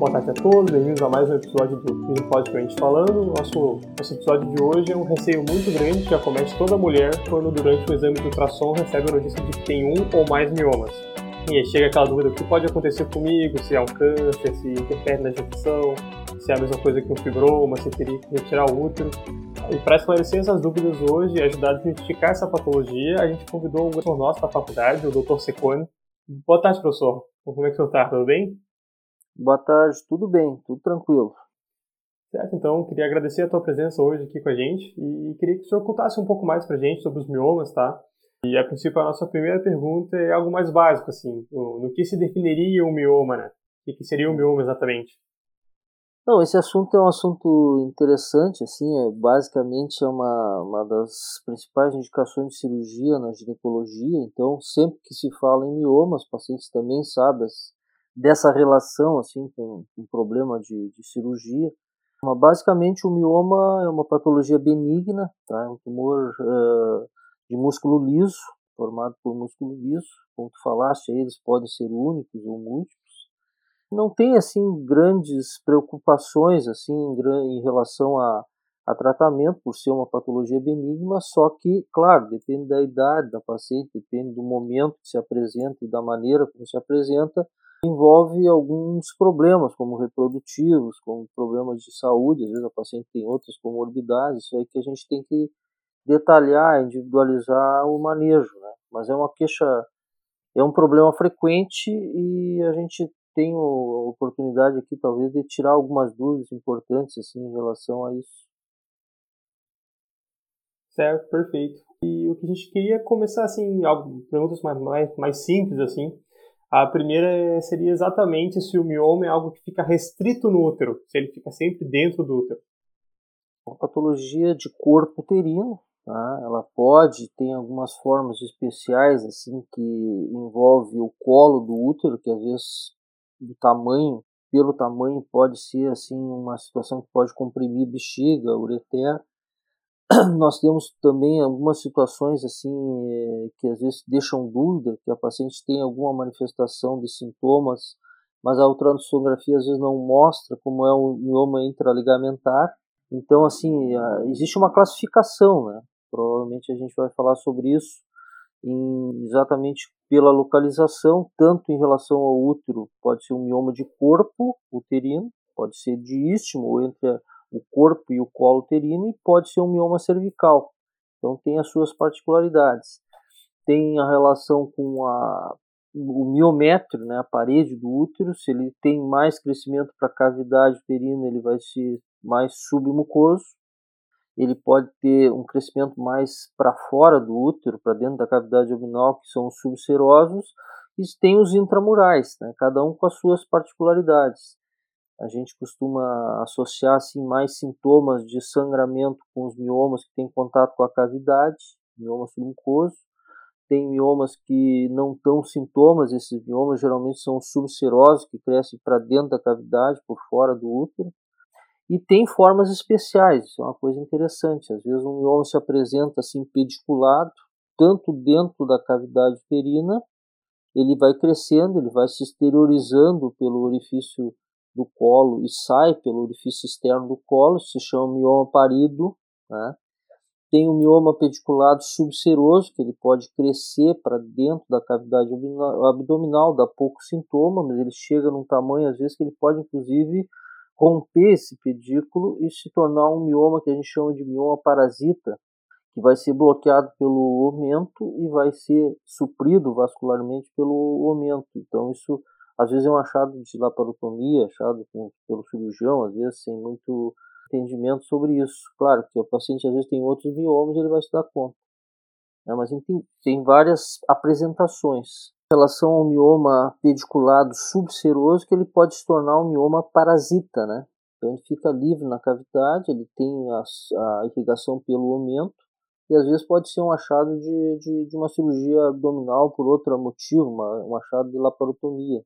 Boa tarde a todos, bem-vindos a mais um episódio do Podcast Falando. Nosso, nosso episódio de hoje é um receio muito grande que acomete toda mulher quando, durante o exame de ultrassom, recebe a notícia de que tem um ou mais miomas. E aí chega aquela dúvida: o que pode acontecer comigo? Se é um câncer, se interfere na gestação, se é a mesma coisa que um fibroma, se teria que retirar o útero. E para esclarecer essas dúvidas hoje e ajudar a identificar essa patologia, a gente convidou um professor nosso da faculdade, o Dr. Secone. Boa tarde, professor. Como é que o senhor está? Tudo bem? Boa tarde, tudo bem, tudo tranquilo. Certo, então queria agradecer a tua presença hoje aqui com a gente e queria que o senhor contasse um pouco mais para a gente sobre os miomas, tá? E a princípio a nossa primeira pergunta é algo mais básico, assim, no, no que se definiria um mioma, né? O que seria um mioma exatamente? Não, esse assunto é um assunto interessante, assim, é, basicamente é uma, uma das principais indicações de cirurgia na ginecologia, então sempre que se fala em mioma, os pacientes também sabem dessa relação, assim, com um problema de, de cirurgia. Mas, basicamente o mioma é uma patologia benigna, tá? é um tumor uh, de músculo liso, formado por músculo liso, como tu falaste, eles podem ser únicos ou múltiplos, não tem assim grandes preocupações assim em, relação a, a tratamento por ser uma patologia benigna, só que, claro, depende da idade da paciente, depende do momento que se apresenta e da maneira como se apresenta, envolve alguns problemas, como reprodutivos, como problemas de saúde, às vezes a paciente tem outras comorbidades, isso aí que a gente tem que detalhar, individualizar o manejo, né? Mas é uma queixa, é um problema frequente e a gente tenho a oportunidade aqui, talvez, de tirar algumas dúvidas importantes assim, em relação a isso. Certo, perfeito. E o que a gente queria começar, assim, perguntas mais, mais, mais simples, assim. A primeira seria exatamente se o mioma é algo que fica restrito no útero, se ele fica sempre dentro do útero. Uma patologia de corpo uterino, tá? ela pode ter algumas formas especiais, assim, que envolve o colo do útero, que às vezes do tamanho, pelo tamanho pode ser assim uma situação que pode comprimir bexiga, ureter. Nós temos também algumas situações assim eh, que às vezes deixam dúvida que a paciente tem alguma manifestação de sintomas, mas a ultrassonografia às vezes não mostra como é um mioma intraligamentar. Então assim existe uma classificação, né? Provavelmente a gente vai falar sobre isso em, exatamente pela localização, tanto em relação ao útero, pode ser um mioma de corpo uterino, pode ser de istmo, ou entre o corpo e o colo uterino, e pode ser um mioma cervical. Então tem as suas particularidades. Tem a relação com a, o miométrio, né, a parede do útero, se ele tem mais crescimento para a cavidade uterina, ele vai ser mais submucoso ele pode ter um crescimento mais para fora do útero, para dentro da cavidade abdominal, que são os subserosos, e tem os intramurais, né, cada um com as suas particularidades. A gente costuma associar assim, mais sintomas de sangramento com os miomas que têm contato com a cavidade, mioma submucoso. Tem miomas que não tão sintomas, esses miomas geralmente são subserosos, que crescem para dentro da cavidade, por fora do útero. E tem formas especiais, isso é uma coisa interessante. Às vezes um mioma se apresenta assim pediculado, tanto dentro da cavidade uterina, ele vai crescendo, ele vai se exteriorizando pelo orifício do colo e sai pelo orifício externo do colo, se chama mioma parido. Né? Tem o mioma pediculado subseroso, que ele pode crescer para dentro da cavidade abdominal, dá pouco sintoma, mas ele chega num tamanho, às vezes, que ele pode, inclusive, romper esse pedículo e se tornar um mioma que a gente chama de mioma parasita, que vai ser bloqueado pelo omento e vai ser suprido vascularmente pelo omento. Então isso às vezes é um achado de laparotomia, achado pelo cirurgião, às vezes sem muito entendimento sobre isso. Claro que o paciente às vezes tem outros miomas e ele vai se dar conta. Né? Mas tem, tem várias apresentações relação ao mioma pediculado subseroso que ele pode se tornar um mioma parasita, né? Então ele fica livre na cavidade, ele tem a, a irrigação pelo aumento e às vezes pode ser um achado de, de, de uma cirurgia abdominal por outro motivo, uma, um achado de laparotomia.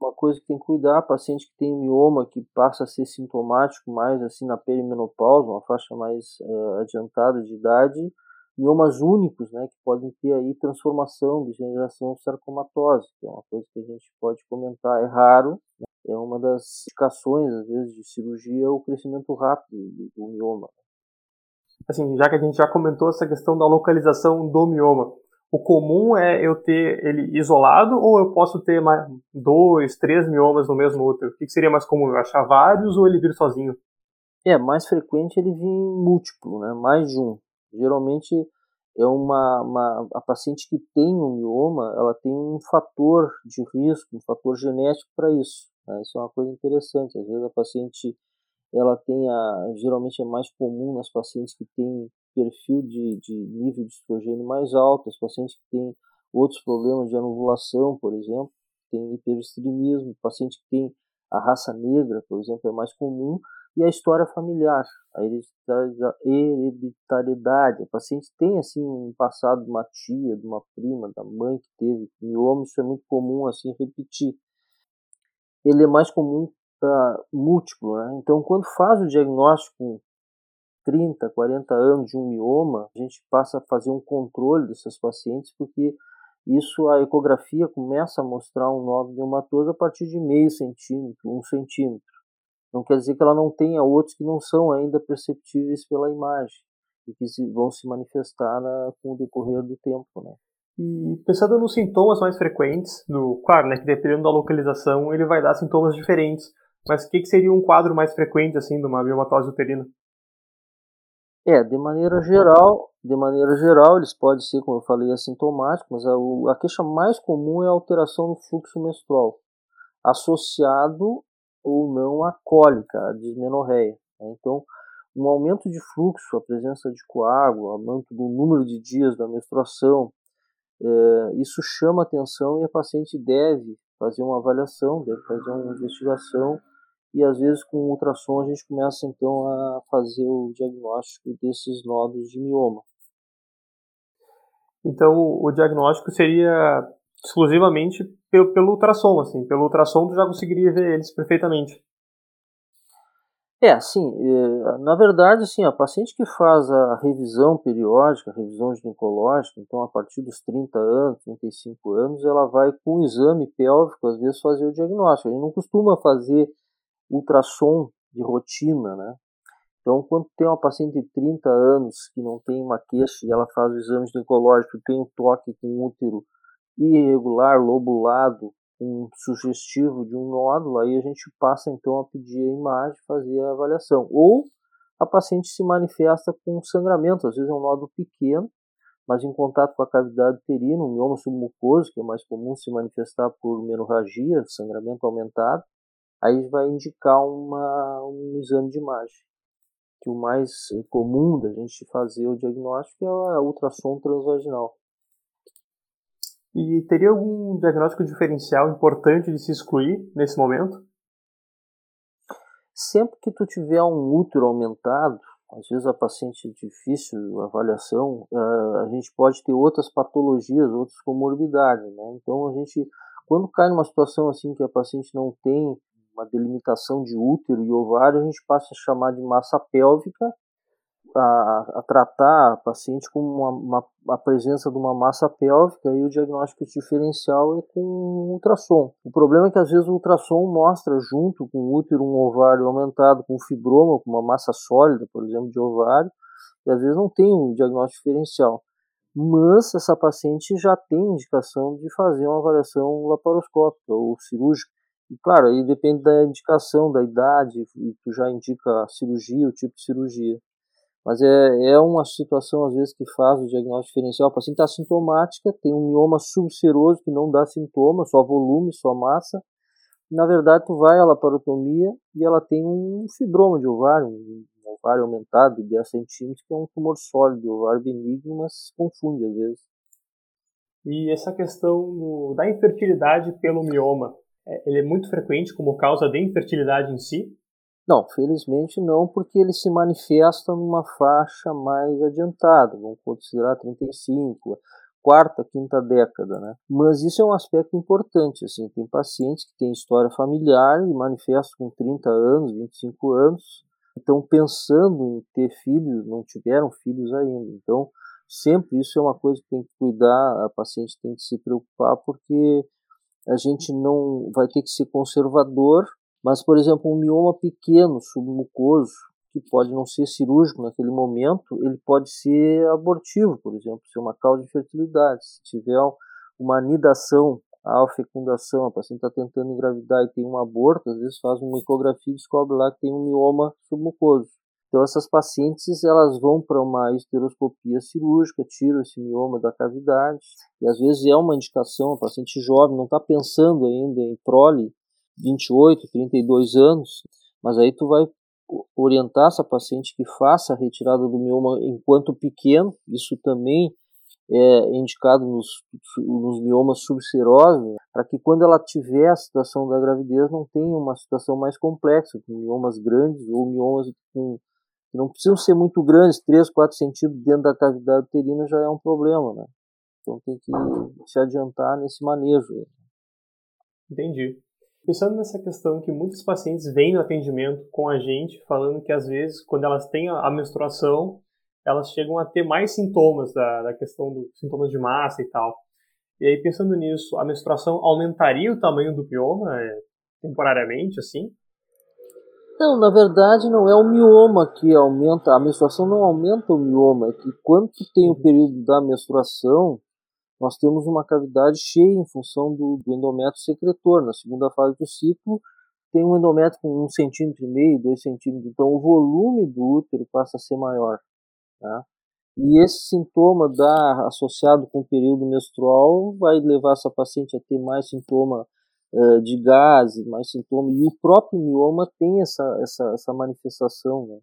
Uma coisa que tem que cuidar, paciente que tem mioma que passa a ser sintomático mais assim na perimenopausa, uma faixa mais uh, adiantada de idade, miomas únicos, né, que podem ter aí transformação, degeneração sarcomatose, que é uma coisa que a gente pode comentar, é raro, né, é uma das indicações, às vezes, de cirurgia, o crescimento rápido do, mioma. Assim, já que a gente já comentou essa questão da localização do mioma, o comum é eu ter ele isolado ou eu posso ter mais dois, três miomas no mesmo útero? O que seria mais comum? Eu achar vários ou ele vir sozinho? É, mais frequente ele vir múltiplo, né? mais de um. Geralmente é uma, uma a paciente que tem um mioma, ela tem um fator de risco, um fator genético para isso. Né? Isso é uma coisa interessante. Às vezes a paciente ela tem a, geralmente é mais comum nas pacientes que têm perfil de, de nível de estrogênio mais alto, as pacientes que têm outros problemas de anovulação, por exemplo, tem hiperestremismo, paciente que tem a raça negra, por exemplo, é mais comum, e a história familiar, a hereditariedade. A paciente tem assim um passado de uma tia, de uma prima, da mãe que teve mioma, isso é muito comum assim repetir. Ele é mais comum para múltiplo, né? Então, quando faz o diagnóstico 30, 40 anos de um mioma, a gente passa a fazer um controle desses pacientes, porque isso a ecografia começa a mostrar um nódulo miomatoso a partir de meio centímetro, um centímetro. Não quer dizer que ela não tenha outros que não são ainda perceptíveis pela imagem e que vão se manifestar na, com o decorrer do tempo, né? E pensando nos sintomas mais frequentes, do, claro, né, que dependendo da localização ele vai dar sintomas diferentes, mas o que, que seria um quadro mais frequente assim de uma miomatose uterina? É, de maneira geral, de maneira geral, eles podem ser, como eu falei, assintomáticos, mas a, a queixa mais comum é a alteração no fluxo menstrual, associado ou não à cólica, à dismenorreia. Né? Então, um aumento de fluxo, a presença de coágulo, aumento do número de dias da menstruação, é, isso chama atenção e a paciente deve fazer uma avaliação, deve fazer uma investigação e às vezes com ultrassom a gente começa então a fazer o diagnóstico desses nódulos de mioma. Então o diagnóstico seria exclusivamente pelo, pelo ultrassom, assim, pelo ultrassom tu já conseguiria ver eles perfeitamente. É, sim. É, na verdade, assim, a paciente que faz a revisão periódica, a revisão ginecológica, então a partir dos 30 anos, 35 anos, ela vai com o exame pélvico, às vezes, fazer o diagnóstico. A gente não costuma fazer ultrassom de rotina, né? Então, quando tem uma paciente de 30 anos que não tem uma queixa e ela faz o exame ginecológico, tem um toque com útero irregular, lobulado, um sugestivo de um nódulo, aí a gente passa então a pedir a imagem, fazer a avaliação. Ou a paciente se manifesta com sangramento, às vezes é um nódulo pequeno, mas em contato com a cavidade uterina, um mioma submucoso, que é mais comum se manifestar por menorragia, sangramento aumentado, aí vai indicar uma, um exame de imagem. Que o mais comum da gente fazer o diagnóstico é a ultrassom transvaginal. E teria algum diagnóstico diferencial importante de se excluir nesse momento? Sempre que tu tiver um útero aumentado, às vezes a paciente é difícil, a avaliação, eh, a gente pode ter outras patologias, outras comorbidades, né? Então a gente, quando cai numa situação assim que a paciente não tem uma delimitação de útero e ovário, a gente passa a chamar de massa pélvica, a, a tratar a paciente com uma, uma, a presença de uma massa pélvica e o diagnóstico diferencial é com ultrassom. O problema é que às vezes o ultrassom mostra junto com o útero um ovário aumentado com fibroma, com uma massa sólida, por exemplo, de ovário, e às vezes não tem um diagnóstico diferencial. Mas essa paciente já tem indicação de fazer uma avaliação laparoscópica ou cirúrgica. E claro, aí depende da indicação, da idade, e tu já indica a cirurgia, o tipo de cirurgia. Mas é, é uma situação, às vezes, que faz o diagnóstico diferencial. O paciente está sintomática, tem um mioma subseroso que não dá sintoma, só volume, só massa. Na verdade, tu vai à laparotomia e ela tem um fibroma de ovário, um ovário aumentado de 10 centímetros, que é um tumor sólido, ovário benigno, mas confunde às vezes. E essa questão da infertilidade pelo mioma, ele é muito frequente como causa de infertilidade em si? Não, felizmente não, porque ele se manifesta numa faixa mais adiantada, vamos considerar 35, quarta, quinta década, né? Mas isso é um aspecto importante, assim, tem pacientes que têm história familiar e manifestam com 30 anos, 25 anos, estão pensando em ter filhos, não tiveram filhos ainda. Então, sempre isso é uma coisa que tem que cuidar, a paciente tem que se preocupar, porque a gente não vai ter que ser conservador, mas, por exemplo, um mioma pequeno, submucoso, que pode não ser cirúrgico naquele momento, ele pode ser abortivo, por exemplo, ser uma causa de fertilidade. Se tiver uma anidação, a fecundação, a paciente está tentando engravidar e tem um aborto, às vezes faz uma ecografia e descobre lá que tem um mioma submucoso. Então essas pacientes elas vão para uma esteroscopia cirúrgica, tiram esse mioma da cavidade e às vezes é uma indicação, a paciente jovem não está pensando ainda em prole, 28, 32 anos, mas aí tu vai orientar essa paciente que faça a retirada do mioma enquanto pequeno, isso também é indicado nos, nos miomas subserosos, para que quando ela tiver a situação da gravidez não tenha uma situação mais complexa, com miomas grandes ou miomas com, não precisam ser muito grandes, 3, 4 centímetros dentro da cavidade uterina já é um problema, né? Então tem que se adiantar nesse manejo. Entendi. Pensando nessa questão que muitos pacientes vêm no atendimento com a gente falando que às vezes quando elas têm a menstruação elas chegam a ter mais sintomas da, da questão dos sintomas de massa e tal. E aí pensando nisso, a menstruação aumentaria o tamanho do mioma é, temporariamente assim? Não, na verdade não é o mioma que aumenta, a menstruação não aumenta o mioma, é que quando tem o uhum. período da menstruação, nós temos uma cavidade cheia em função do, do endométrio secretor. Na segunda fase do ciclo, tem um endométrio com um centímetro e meio, dois centímetros, então o volume do útero passa a ser maior. Tá? E esse sintoma da, associado com o período menstrual vai levar essa paciente a ter mais sintoma uh, de gases, mais sintoma, e o próprio mioma tem essa, essa, essa manifestação né,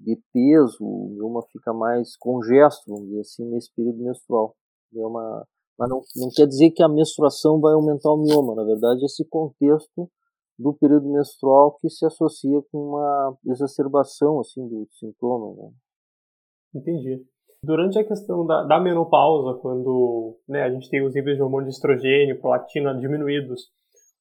de peso, o mioma fica mais congesto, vamos dizer assim, nesse período menstrual. É uma, mas não, não quer dizer que a menstruação vai aumentar o mioma, na verdade, esse contexto do período menstrual que se associa com uma exacerbação assim do sintoma. Né? Entendi. Durante a questão da, da menopausa, quando né, a gente tem os níveis de hormônio de estrogênio, prolactina diminuídos,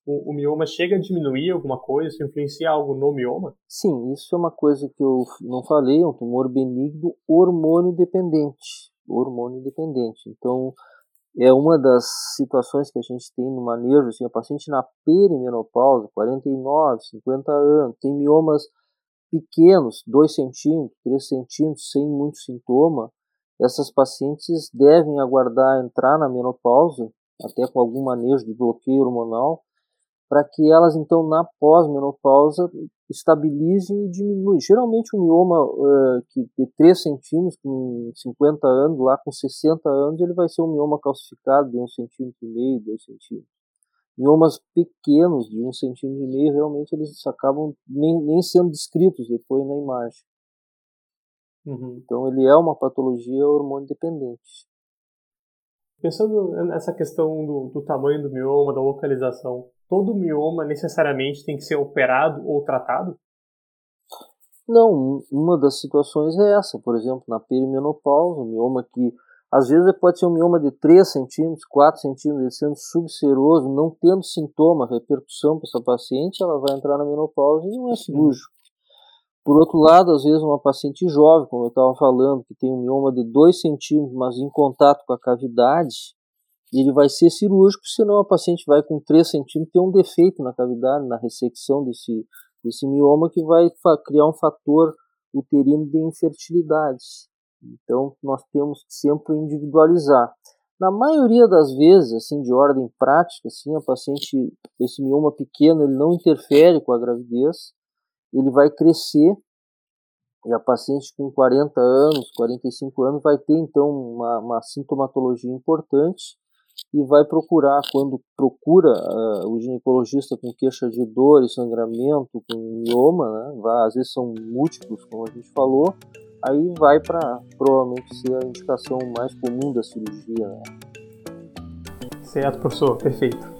o, o, mioma chega a diminuir alguma coisa? Isso influencia algo no mioma? Sim, isso é uma coisa que eu não falei, é um tumor benigno hormônio dependente hormônio dependente. Então, é uma das situações que a gente tem no manejo, assim, a paciente na perimenopausa, 49, 50 anos, tem miomas pequenos, 2 centímetros, 3 centímetros, sem muito sintoma, essas pacientes devem aguardar entrar na menopausa, até com algum manejo de bloqueio hormonal, para que elas então na pós-menopausa estabilizem e diminuem. Geralmente um mioma uh, que de 3 centímetros com 50 anos, lá com 60 anos, ele vai ser um mioma calcificado de 1 centímetro e meio, 2 centímetros. Miomas pequenos de 1 centímetro e meio, realmente eles acabam nem, nem sendo descritos depois na imagem. Uhum. Então ele é uma patologia hormônio dependente. Pensando nessa questão do, do tamanho do mioma, da localização, todo mioma necessariamente tem que ser operado ou tratado? Não, uma das situações é essa, por exemplo, na perimenopausa, um mioma que às vezes pode ser um mioma de 3 centímetros, 4 centímetros, sendo subseroso, não tendo sintoma, repercussão para essa paciente, ela vai entrar na menopausa e não é cirúrgico. Por outro lado, às vezes uma paciente jovem, como eu estava falando, que tem um mioma de 2 centímetros, mas em contato com a cavidade, ele vai ser cirúrgico, senão a paciente vai com 3 centímetros ter um defeito na cavidade, na ressecção desse, desse mioma, que vai criar um fator uterino de infertilidade. Então, nós temos que sempre individualizar. Na maioria das vezes, assim, de ordem prática, assim, a paciente, esse mioma pequeno, ele não interfere com a gravidez, ele vai crescer e a paciente com 40 anos, 45 anos vai ter então uma, uma sintomatologia importante e vai procurar, quando procura uh, o ginecologista com queixa de dor e sangramento, com mioma, né, vai, às vezes são múltiplos, como a gente falou, aí vai para provavelmente ser a indicação mais comum da cirurgia. Né. Certo, professor, perfeito.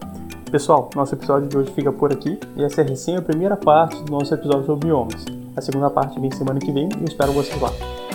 Pessoal, nosso episódio de hoje fica por aqui e essa é recém a primeira parte do nosso episódio sobre biomas. A segunda parte vem semana que vem e eu espero vocês lá.